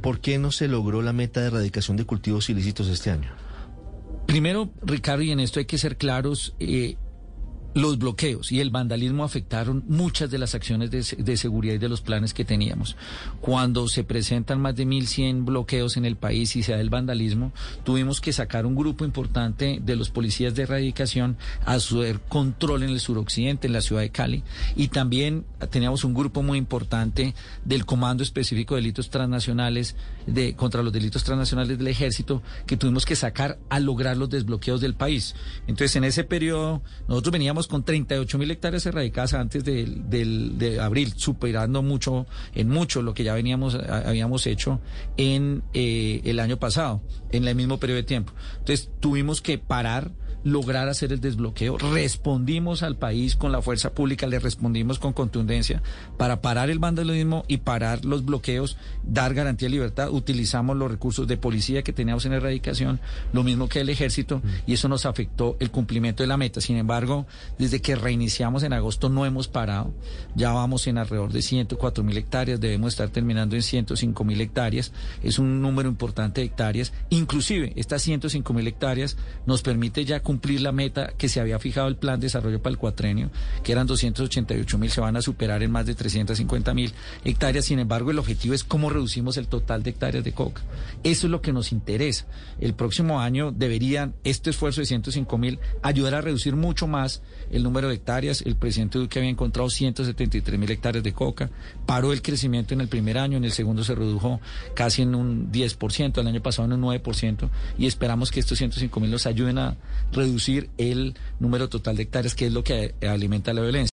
¿Por qué no se logró la meta de erradicación de cultivos ilícitos este año? Primero, Ricardo, y en esto hay que ser claros, eh, los bloqueos y el vandalismo afectaron muchas de las acciones de, seguridad y de los planes que teníamos. Cuando se presentan más de 1.100 bloqueos en el país y se da el vandalismo, tuvimos que sacar un grupo importante de los policías de erradicación a hacer control en el suroccidente, en la ciudad de Cali, y también teníamos un grupo muy importante del Comando Específico de Delitos Transnacionales de, contra los delitos transnacionales del Ejército que tuvimos que sacar a lograr los desbloqueos del país. Entonces, en ese periodo, nosotros veníamos con 38 mil hectáreas erradicadas antes del, de abril, superando mucho, en mucho lo que ya veníamos, habíamos hecho en eh, el año pasado, en el mismo periodo de tiempo. Entonces tuvimos que parar lograr hacer el desbloqueo. Respondimos al país con la fuerza pública, le respondimos con contundencia para parar el vandalismo y parar los bloqueos, dar garantía de libertad. Utilizamos los recursos de policía que teníamos en erradicación, lo mismo que el ejército, y eso nos afectó el cumplimiento de la meta. Sin embargo, desde que reiniciamos en agosto no hemos parado. Ya vamos en alrededor de 104 mil hectáreas, debemos estar terminando en 105 mil hectáreas. Es un número importante de hectáreas. Inclusive, estas 105 mil hectáreas nos permite ya cumplir la meta que se había fijado el plan de desarrollo para el cuatrenio, que eran 288 mil, se van a superar en más de 350 mil hectáreas. Sin embargo, el objetivo es cómo reducimos el total de hectáreas de coca. Eso es lo que nos interesa. El próximo año deberían este esfuerzo de 105 mil ayudar a reducir mucho más el número de hectáreas. El presidente Duque había encontrado 173 mil hectáreas de coca. Paró el crecimiento en el primer año, en el segundo se redujo casi en un 10%, el año pasado en un 9%, y esperamos que estos 105 mil nos ayuden a reducir el número total de hectáreas, que es lo que alimenta la violencia.